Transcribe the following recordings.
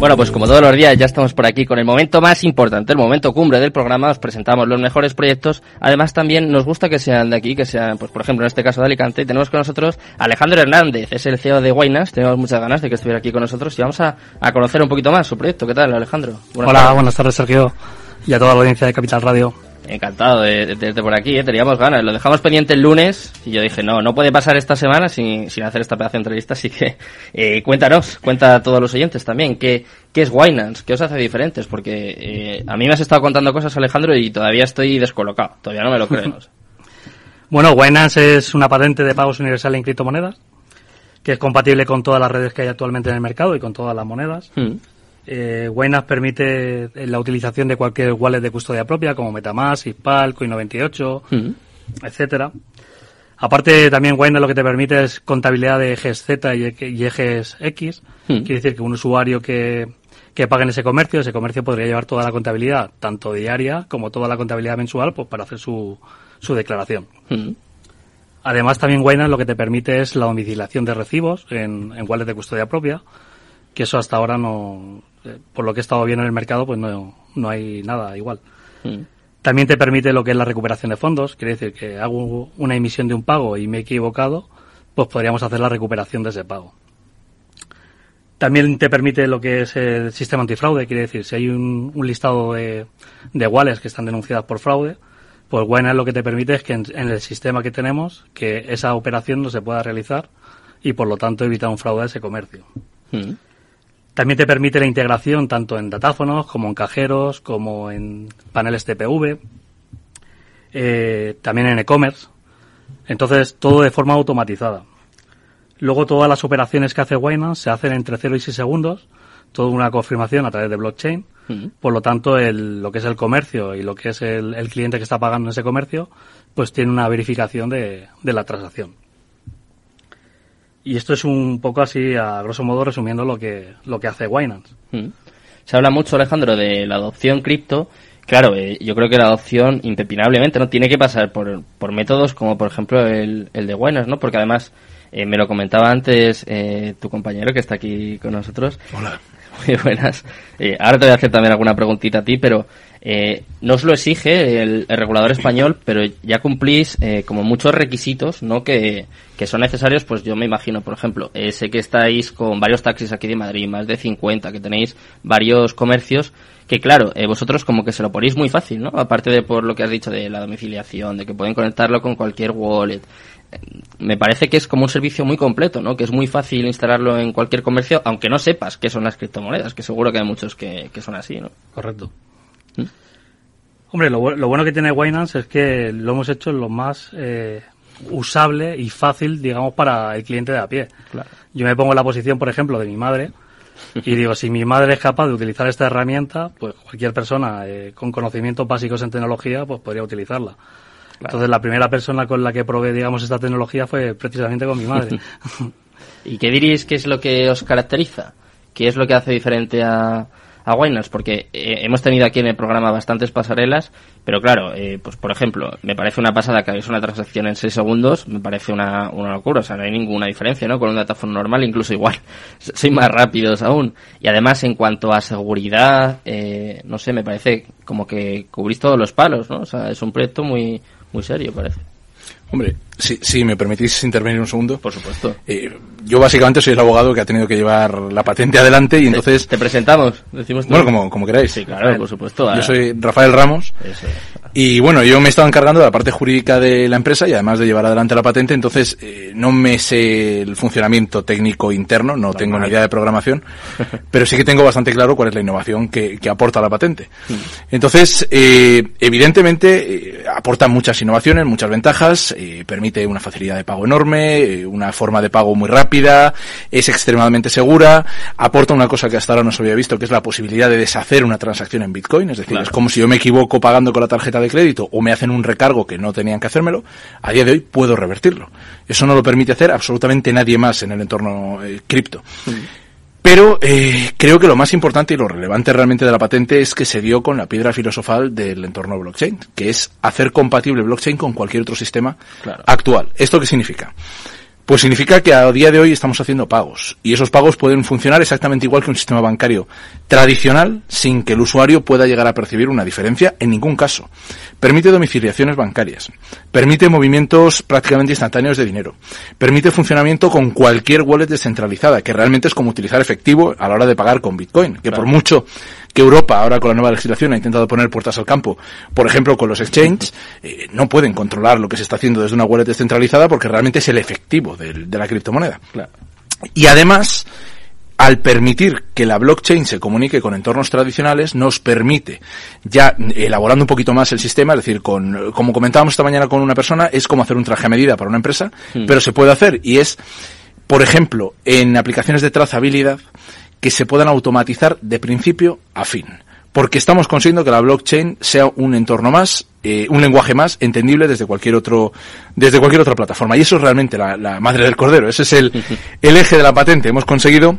Bueno, pues como todos los días ya estamos por aquí con el momento más importante, el momento cumbre del programa, os presentamos los mejores proyectos. Además también nos gusta que sean de aquí, que sean, pues por ejemplo en este caso de Alicante. Tenemos con nosotros Alejandro Hernández, es el CEO de Guaynas, tenemos muchas ganas de que estuviera aquí con nosotros y vamos a, a conocer un poquito más su proyecto. ¿Qué tal Alejandro? Hola, buenas tardes Sergio y a toda la audiencia de Capital Radio. Encantado de, tenerte por aquí, ¿eh? teníamos ganas. Lo dejamos pendiente el lunes y yo dije, no, no puede pasar esta semana sin, sin hacer esta pedazo de entrevista, así que eh, cuéntanos, cuenta a todos los oyentes también, ¿qué, qué es Winans? ¿Qué os hace diferentes? Porque eh, a mí me has estado contando cosas, Alejandro, y todavía estoy descolocado, todavía no me lo creo. bueno, Winance es una patente de pagos universal en criptomonedas, que es compatible con todas las redes que hay actualmente en el mercado y con todas las monedas. Mm. Eh, permite eh, la utilización de cualquier wallet de custodia propia, como Metamask, Ispal, Coin98, etcétera. Aparte, también Waynas lo que te permite es contabilidad de ejes Z y ejes X. Quiere decir que un usuario que, que pague en ese comercio, ese comercio podría llevar toda la contabilidad, tanto diaria como toda la contabilidad mensual, pues para hacer su, su declaración. Además, también Waynas lo que te permite es la domiciliación de recibos en, en wallet de custodia propia, que eso hasta ahora no, eh, por lo que he estado viendo en el mercado, pues no, no hay nada igual. Mm. También te permite lo que es la recuperación de fondos, quiere decir que hago una emisión de un pago y me he equivocado, pues podríamos hacer la recuperación de ese pago. También te permite lo que es el sistema antifraude, quiere decir, si hay un, listado de, de wallets que están denunciadas por fraude, pues buena lo que te permite es que en, el sistema que tenemos, que esa operación no se pueda realizar y por lo tanto evitar un fraude a ese comercio. Mm. También te permite la integración tanto en datáfonos como en cajeros, como en paneles TPV, eh, también en e-commerce. Entonces, todo de forma automatizada. Luego, todas las operaciones que hace Winance se hacen entre 0 y 6 segundos, toda una confirmación a través de blockchain. Por lo tanto, el, lo que es el comercio y lo que es el, cliente que está pagando en ese comercio, pues tiene una verificación de la transacción. Y esto es un poco así, a grosso modo, resumiendo lo que, lo que hace Winance. Mm. Se habla mucho, Alejandro, de la adopción cripto. Claro, eh, yo creo que la adopción, impepinablemente, no tiene que pasar por, por métodos como, por ejemplo, el, el de Winance, ¿no? Porque además, eh, me lo comentaba antes eh, tu compañero que está aquí con nosotros. Hola. Muy buenas. ahora te voy a hacer también alguna preguntita a ti, pero eh, no os lo exige el, regulador español, pero ya cumplís eh, como muchos requisitos, ¿no? Que, que, son necesarios, pues yo me imagino, por ejemplo, eh, sé que estáis con varios taxis aquí de Madrid, más de 50, que tenéis varios comercios, que claro, eh, vosotros como que se lo ponéis muy fácil, ¿no? Aparte de por lo que has dicho de la domiciliación, de que pueden conectarlo con cualquier wallet. Me parece que es como un servicio muy completo, ¿no? Que es muy fácil instalarlo en cualquier comercio, aunque no sepas qué son las criptomonedas, que seguro que hay muchos que, que son así, ¿no? Correcto. Hombre, lo, bueno que tiene Winance es que lo hemos hecho lo más eh, usable y fácil, digamos, para el cliente de a pie. Yo me pongo en la posición, por ejemplo, de mi madre y digo, si mi madre es capaz de utilizar esta herramienta, pues cualquier persona eh, con conocimientos básicos en tecnología, pues podría utilizarla. Entonces, la primera persona con la que probé, digamos, esta tecnología fue precisamente con mi madre. ¿Y qué diréis que es lo que os caracteriza? ¿Qué es lo que hace diferente a, a porque eh, hemos tenido aquí en el programa bastantes pasarelas, pero claro, eh, pues por ejemplo, me parece una pasada que hagáis una transacción en 6 segundos, me parece una, una locura, o sea, no hay ninguna diferencia, ¿no? Con un datáfono normal, incluso igual, soy más rápidos aún. Y además, en cuanto a seguridad, eh, no sé, me parece como que cubrís todos los palos, ¿no? O sea, es un proyecto muy, muy serio, parece. Hombre, si, si me permitís intervenir un segundo. Por supuesto. Eh, yo básicamente soy el abogado que ha tenido que llevar la patente adelante y entonces... Te, presentamos, decimos Bueno, como, como queráis. Sí, claro, por supuesto. Yo soy Rafael Ramos. Eso. Y bueno, yo me he estado encargando de la parte jurídica de la empresa y además de llevar adelante la patente, entonces eh, no me sé el funcionamiento técnico interno, no tengo ni idea de programación, pero sí que tengo bastante claro cuál es la innovación que, que aporta la patente. Mm. Entonces, eh, evidentemente, eh, aporta muchas innovaciones, muchas ventajas, permite una facilidad de pago enorme, una forma de pago muy rápida, es extremadamente segura, aporta una cosa que hasta ahora no se había visto, que es la posibilidad de deshacer una transacción en Bitcoin, es decir, es como si yo me equivoco pagando con la tarjeta de crédito o me hacen un recargo que no tenían que hacérmelo, a día de hoy puedo revertirlo. Eso no lo permite hacer absolutamente nadie más en el entorno eh, cripto. Pero eh, creo que lo más importante y lo relevante realmente de la patente es que se dio con la piedra filosofal del entorno blockchain, que es hacer compatible blockchain con cualquier otro sistema actual. ¿Esto qué significa? Pues significa que a día de hoy estamos haciendo pagos. Y esos pagos pueden funcionar exactamente igual que un sistema bancario tradicional sin que el usuario pueda llegar a percibir una diferencia en ningún caso. Permite domiciliaciones bancarias, permite movimientos prácticamente instantáneos de dinero, permite funcionamiento con cualquier wallet descentralizada, que realmente es como utilizar efectivo a la hora de pagar con Bitcoin, que por mucho que Europa ahora con la nueva legislación ha intentado poner puertas al campo, por ejemplo con los exchanges, eh, no pueden controlar lo que se está haciendo desde una wallet descentralizada porque realmente es el efectivo de, la criptomoneda. Y además, al permitir que la blockchain se comunique con entornos tradicionales, nos permite, ya elaborando un poquito más el sistema, es decir, con, como comentábamos esta mañana con una persona, es como hacer un traje a medida para una empresa, hmm. pero se puede hacer y es, por ejemplo, en aplicaciones de trazabilidad, que se puedan automatizar de principio a fin. Porque estamos consiguiendo que la blockchain sea un entorno más, eh, un lenguaje más entendible desde cualquier otro, desde cualquier otra plataforma. Y eso es realmente la, la madre del cordero. Ese es el, el eje de la patente. Hemos conseguido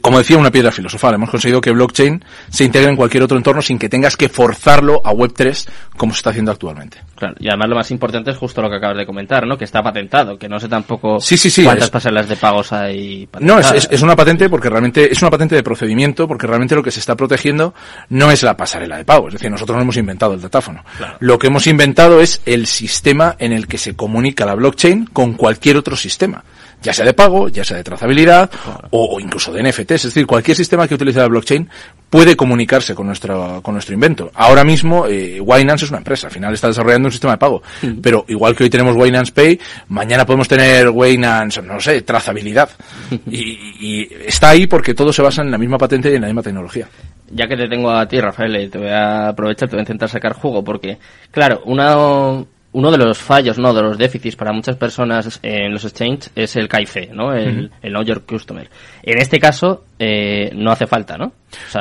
como decía, una piedra filosofal. Hemos conseguido que blockchain se integre en cualquier otro entorno sin que tengas que forzarlo a Web3 como se está haciendo actualmente. Claro, y además lo más importante es justo lo que acabas de comentar, ¿no? Que está patentado, que no sé tampoco sí, sí, sí, cuántas pasarelas de pagos hay. No, es, es, una patente porque realmente es una patente de procedimiento porque realmente lo que se está protegiendo no es la pasarela de pago. Es decir, nosotros no hemos inventado el datáfono. Lo que hemos inventado es el sistema en el que se comunica la blockchain con cualquier otro sistema ya sea de pago, ya sea de trazabilidad o, incluso de NFTs. Es decir, cualquier sistema que utilice la blockchain puede comunicarse con nuestro, con nuestro invento. Ahora mismo, eh, Winance es una empresa, al final está desarrollando un sistema de pago. Mm. Pero igual que hoy tenemos Winance Pay, mañana podemos tener Winance, no sé, trazabilidad. y, está ahí porque todo se basa en la misma patente y en la misma tecnología ya que te tengo a ti, Rafael, te voy a aprovechar, te voy a intentar sacar jugo, porque, claro, una, uno de los fallos, no, de los déficits para muchas personas en los exchanges es el KIC, ¿no? El, Know Your Customer. En este caso, eh, no hace falta, ¿no?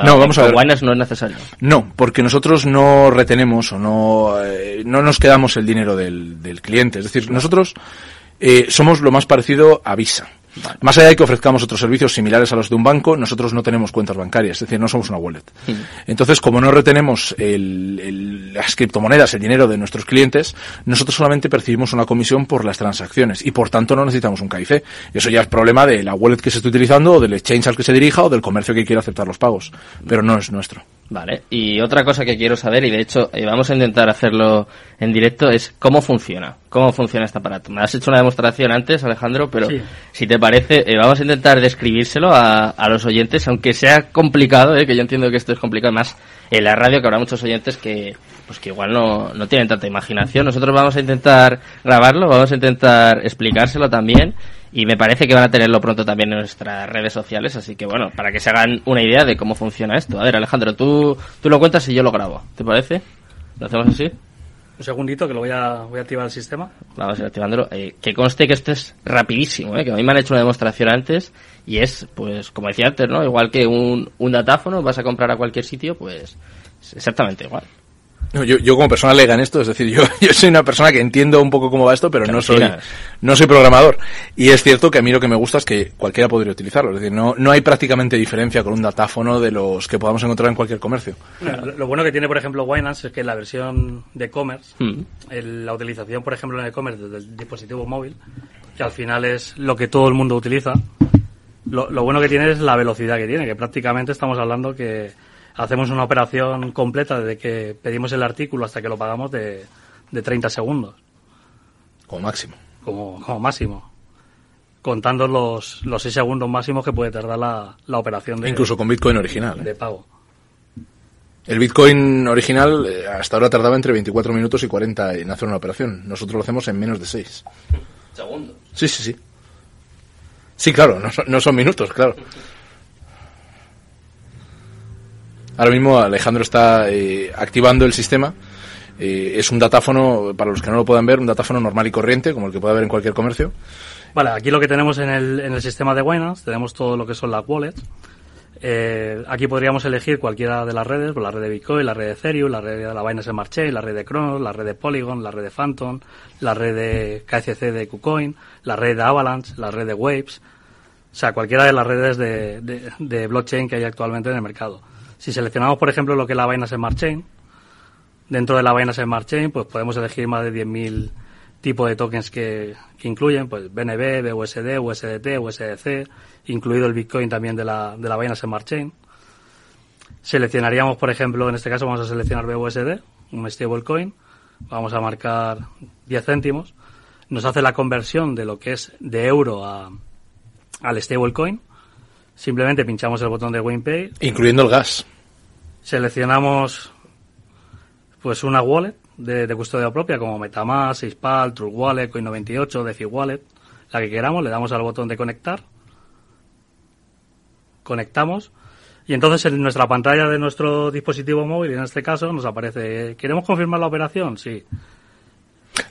no, vamos a ver. no es necesario. No, porque nosotros no retenemos o no, eh, no nos quedamos el dinero del, del cliente. Es decir, nosotros eh, somos lo más parecido a Visa. Más allá de que ofrezcamos otros servicios similares a los de un banco, nosotros no tenemos cuentas bancarias, es decir, no somos una wallet. Entonces, como no retenemos las criptomonedas, el dinero de nuestros clientes, nosotros solamente percibimos una comisión por las transacciones y por tanto no necesitamos un KIC. Eso ya es problema de la wallet que se esté utilizando o del exchange al que se dirija o del comercio que quiera aceptar los pagos, pero no es nuestro. Vale, y otra cosa que quiero saber, y de hecho eh, vamos a intentar hacerlo en directo, es cómo funciona. ¿Cómo funciona este aparato? Me has hecho una demostración antes, Alejandro, pero si te parece, eh, vamos a intentar describírselo a, a, los oyentes, aunque sea complicado, eh, que yo entiendo que esto es complicado, más en la radio, que habrá muchos oyentes que pues que igual no, no tienen tanta imaginación. Nosotros vamos a intentar grabarlo, vamos a intentar explicárselo también y me parece que van a tenerlo pronto también en nuestras redes sociales, así que bueno, para que se hagan una idea de cómo funciona esto. A ver, Alejandro, tú, tú lo cuentas y yo lo grabo, ¿te parece? ¿Lo hacemos así? Un segundito que lo voy a, voy a activar el sistema. Vamos a ir activándolo. Eh, que conste que esto es rapidísimo, ¿eh? que a mí me han hecho una demostración antes y es, pues, como decía antes, ¿no? Igual que un, un datáfono, vas a comprar a cualquier sitio, pues, exactamente igual. No, yo, yo como persona lega en esto, es decir, yo, yo soy una persona que entiendo un poco cómo va esto, pero no soy, no soy programador. Y es cierto que a mí lo que me gusta es que cualquiera podría utilizarlo. Es decir, no, no hay prácticamente diferencia con un datáfono de los que podamos encontrar en cualquier comercio. lo, bueno que tiene, por ejemplo, Winance es que la versión de commerce, mm. la utilización, por ejemplo, en el commerce desde el dispositivo móvil, que al final es lo que todo el mundo utiliza, lo, lo bueno que tiene es la velocidad que tiene, que prácticamente estamos hablando que hacemos una operación completa desde que pedimos el artículo hasta que lo pagamos de, de 30 segundos. Como máximo. Como, como máximo. Contando los, los 6 segundos máximos que puede tardar la, la operación de... Incluso con Bitcoin original. ¿eh? De pago. El Bitcoin original eh, hasta ahora tardaba entre 24 minutos y 40 en hacer una operación. Nosotros lo hacemos en menos de 6. ¿Segundos? Sí, sí, sí. Sí, claro, no no son minutos, claro. Ahora mismo Alejandro está eh, activando el sistema. Eh, es un datáfono, para los que no lo puedan ver, un datáfono normal y corriente, como el que puede haber en cualquier comercio. Vale, aquí lo que tenemos en el, en el sistema de Binance, tenemos todo lo que son las wallets. Eh, aquí podríamos elegir cualquiera de las redes, pues la red de Bitcoin, la red de Ethereum, la red de la Binance Smart Chain, la red de Cronos, la red de Polygon, la red de Phantom, la red de KCC de KuCoin, la red de Avalanche, la red de Waves, o sea, cualquiera de las redes de, de, de blockchain que hay actualmente en el mercado. Si seleccionamos, por ejemplo, lo que es la Binance Smart Chain, dentro de la Binance Smart Chain, pues podemos elegir más de 10.000 tipo de tokens que, que incluyen, pues BNB, BUSD, USDT, USDC, incluido el Bitcoin también de la, de la Binance Smart Chain. Seleccionaríamos, por ejemplo, en este caso vamos a seleccionar BUSD, un stablecoin, vamos a marcar 10 céntimos, nos hace la conversión de lo que es de euro a, al stablecoin, simplemente pinchamos el botón de WinPay. Incluyendo el gas. Seleccionamos pues una wallet de, de custodia propia como Metamask, Seispal, True Wallet, Coin98, DeFi Wallet, la que queramos, le damos al botón de conectar, conectamos y entonces en nuestra pantalla de nuestro dispositivo móvil, en este caso, nos aparece, ¿queremos confirmar la operación? Sí.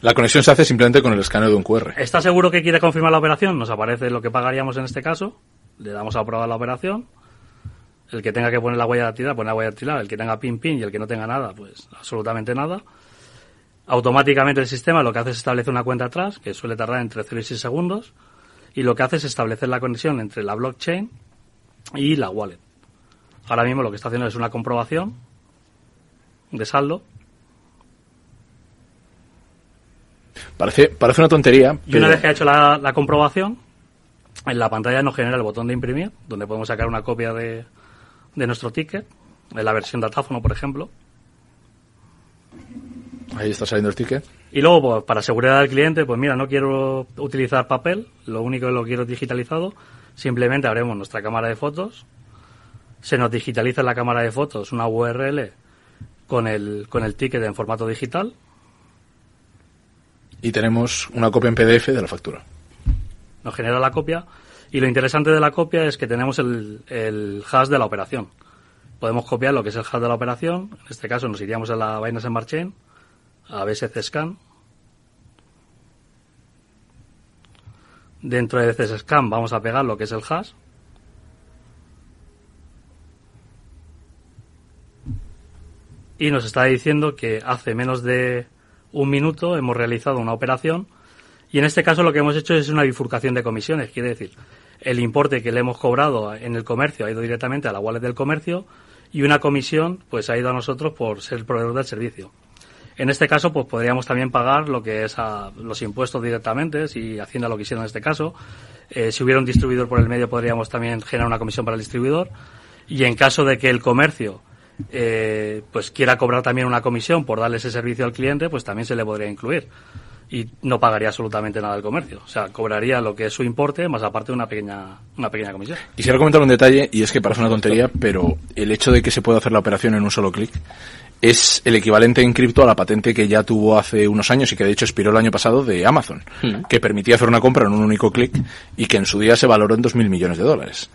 La conexión se hace simplemente con el escaneo de un QR. ¿Está seguro que quiere confirmar la operación? Nos aparece lo que pagaríamos en este caso, le damos a aprobar la operación, el que tenga que poner la huella dactilar, pone la huella dactilar, el que tenga pin pin y el que no tenga nada, pues absolutamente nada. Automáticamente el sistema lo que hace es establecer una cuenta atrás, que suele tardar entre 0 y 6 segundos, y lo que hace es establecer la conexión entre la blockchain y la wallet. Ahora mismo lo que está haciendo es una comprobación de saldo. Parece, parece una tontería. Y una vez que ha hecho la, la comprobación, en la pantalla nos genera el botón de imprimir, donde podemos sacar una copia de, de nuestro ticket, en la versión datáfono, por ejemplo. Ahí está saliendo el ticket. Y luego, pues, para seguridad del cliente, pues mira, no quiero utilizar papel, lo único que lo quiero digitalizado. Simplemente abrimos nuestra cámara de fotos, se nos digitaliza en la cámara de fotos una URL con el, con el ticket en formato digital. Y tenemos una copia en PDF de la factura. Nos genera la copia y lo interesante de la copia es que tenemos el, hash de la operación. Podemos copiar lo que es el hash de la operación. En este caso nos iríamos a la Binance Smart Chain, a BSC Scan. Dentro de BSC Scan vamos a pegar lo que es el hash. Y nos está diciendo que hace menos de un minuto hemos realizado una operación y en este caso lo que hemos hecho es una bifurcación de comisiones. Quiere decir, el importe que le hemos cobrado en el comercio ha ido directamente a la wallet del comercio y una comisión pues ha ido a nosotros por ser proveedor del servicio. En este caso, pues podríamos también pagar lo que es a los impuestos directamente, si Hacienda lo quisiera en este caso. Eh, si hubiera un distribuidor por el medio, podríamos también generar una comisión para el distribuidor. Y en caso de que el comercio eh, pues quiera cobrar también una comisión por darle ese servicio al cliente, pues también se le podría incluir. Y no pagaría absolutamente nada el comercio. O sea, cobraría lo que es su importe, más aparte una pequeña, una pequeña comisión. Quisiera comentar un detalle, y es que parece una tontería, pero el hecho de que se pueda hacer la operación en un solo clic es el equivalente en cripto a la patente que ya tuvo hace unos años y que de hecho expiró el año pasado de Amazon, Hmm. que permitía hacer una compra en un único clic y que en su día se valoró en 2.000 millones de dólares.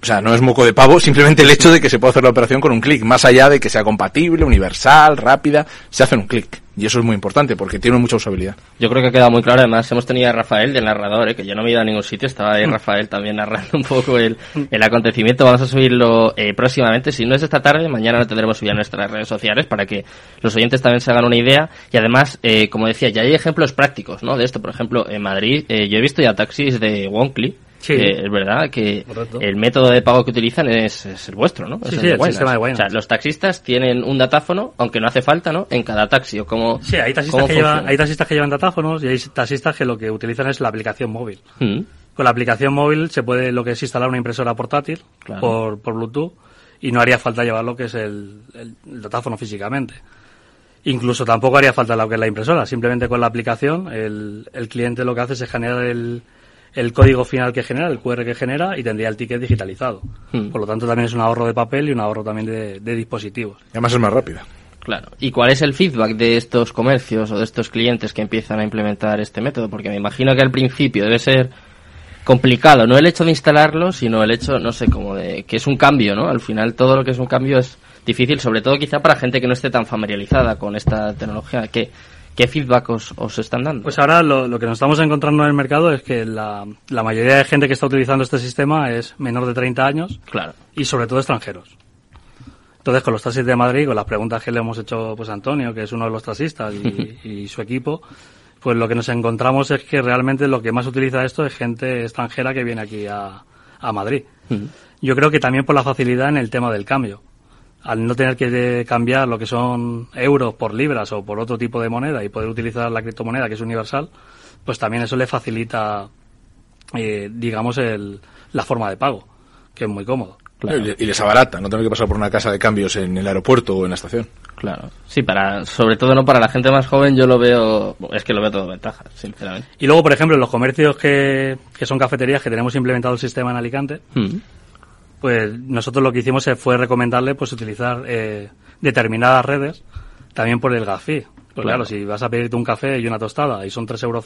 O sea, no es moco de pavo, simplemente el hecho de que se pueda hacer la operación con un clic, más allá de que sea compatible, universal, rápida, se hace en un clic. Y eso es muy importante porque tiene mucha usabilidad. Yo creo que ha quedado muy claro. Además, hemos tenido a Rafael de narrador, ¿eh? que yo no me he ido a ningún sitio. Estaba ahí Rafael también narrando un poco el, el acontecimiento. Vamos a subirlo eh, próximamente. Si no es esta tarde, mañana lo tendremos subido a nuestras redes sociales para que los oyentes también se hagan una idea. Y además, eh, como decía, ya hay ejemplos prácticos ¿no? de esto. Por ejemplo, en Madrid, eh, yo he visto ya taxis de Wonkly. Sí. que es verdad que Correcto. el método de pago que utilizan es, es el vuestro, ¿no? Sí, Es sí, el sistema de. O sea, los taxistas tienen un datáfono, aunque no hace falta, ¿no? En cada taxi o como Sí, hay taxistas, que llevan, hay taxistas que llevan datáfonos y hay taxistas que lo que utilizan es la aplicación móvil. Mm. Con la aplicación móvil se puede lo que es instalar una impresora portátil Claro. por, por Bluetooth y no haría falta llevar lo que es el, el- el datáfono físicamente. Incluso tampoco haría falta lo que es la impresora, simplemente con la aplicación el, el cliente lo que hace es generar el, el código final que genera, el QR que genera y tendría el ticket digitalizado. Hmm. Por lo tanto también es un ahorro de papel y un ahorro también de, de dispositivos. Y además es más rápida. Claro. ¿Y cuál es el feedback de estos comercios o de estos clientes que empiezan a implementar este método? Porque me imagino que al principio debe ser complicado, no el hecho de instalarlo, sino el hecho, no sé, como de que es un cambio, ¿no? Al final todo lo que es un cambio es difícil, sobre todo quizá para gente que no esté tan familiarizada con esta tecnología. ¿Qué, qué feedback os, os están dando? Pues ahora lo, lo que nos estamos encontrando en el mercado es que la, la mayoría de gente que está utilizando este sistema es menor de 30 años claro. y sobre todo extranjeros. Entonces, con los taxis de Madrid, con las preguntas que le hemos hecho pues a Antonio, que es uno de los taxistas, y, y su equipo, pues lo que nos encontramos es que realmente lo que más utiliza esto es gente extranjera que viene aquí a, a Madrid. Yo creo que también por la facilidad en el tema del cambio. Al no tener que cambiar lo que son euros por libras o por otro tipo de moneda y poder utilizar la criptomoneda que es universal, pues también eso le facilita, eh, digamos, el, la forma de pago, que es muy cómodo. Y les abarata, no tener que pasar por una casa de cambios en el aeropuerto o en la estación. Claro. Sí, para, sobre todo no para la gente más joven, yo lo veo, es que lo veo todo ventaja, sinceramente. Y luego, por ejemplo, en los comercios que, que son cafeterías que tenemos implementado el sistema en Alicante, mm. Pues nosotros lo que hicimos fue recomendarle pues utilizar eh, determinadas redes también por el gas fee. Pues claro. si vas a pedirte un café y una tostada y son 3,50 euros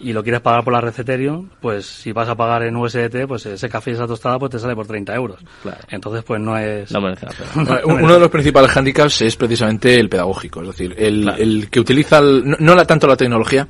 y lo quieres pagar por la red Ethereum, pues si vas a pagar en USDT, pues ese café y esa tostada pues te sale por 30 euros. Claro. Entonces, pues no es... No Uno de los principales handicaps es precisamente el pedagógico, es decir, el, el que utiliza, no, la, tanto la tecnología,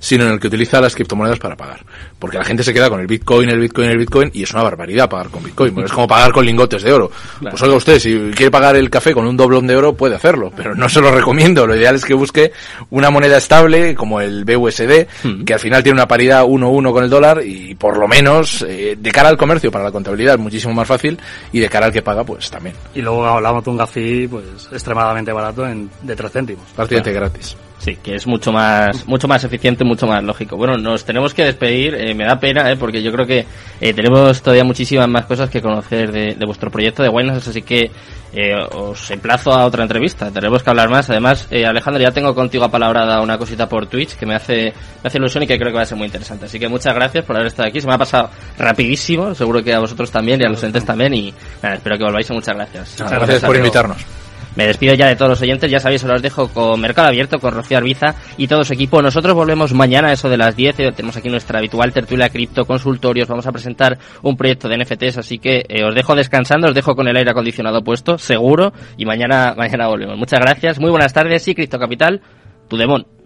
sino en el que utiliza las criptomonedas para pagar. Porque la gente se queda con el Bitcoin, el Bitcoin, el Bitcoin, y es una barbaridad pagar con Bitcoin. es como pagar con lingotes de oro. Pues oiga usted, si quiere pagar el café con un doblón de oro, puede hacerlo, pero no se lo recomiendo. Lo ideal es que busque una moneda estable, como el BUSD, que al final tiene una paridad 1-1 con el dólar, y por lo menos, eh, de cara al comercio, para la contabilidad, es muchísimo más fácil, y de cara al que paga, pues también. Y luego hablamos de un café, pues, extremadamente barato, en, de 3 céntimos. Prácticamente gratis. Sí, que es mucho más, mucho más eficiente, mucho más lógico. Bueno, nos tenemos que despedir, eh, me da pena, eh, porque yo creo que eh, tenemos todavía muchísimas más cosas que conocer de, vuestro proyecto de Wellness, así que eh, os emplazo a otra entrevista, tenemos que hablar más. Además, eh, Alejandro, ya tengo contigo apalabrada una cosita por Twitch que me hace, me hace ilusión y que creo que va a ser muy interesante. Así que muchas gracias por haber estado aquí, se me ha pasado rapidísimo, seguro que a vosotros también y a los entes también, y nada, espero que volváis y muchas gracias. Muchas gracias por invitarnos. Me despido ya de todos los oyentes, ya sabéis, os los dejo con Mercado Abierto, con Rocío Arbiza y todo su equipo. Nosotros volvemos mañana, eso de las 10, eh, tenemos aquí nuestra habitual tertulia cripto, consultorios, vamos a presentar un proyecto de NFTs, así que eh, os dejo descansando, os dejo con el aire acondicionado puesto, seguro, y mañana, mañana volvemos. Muchas gracias, muy buenas tardes y Cripto Capital, tu demon.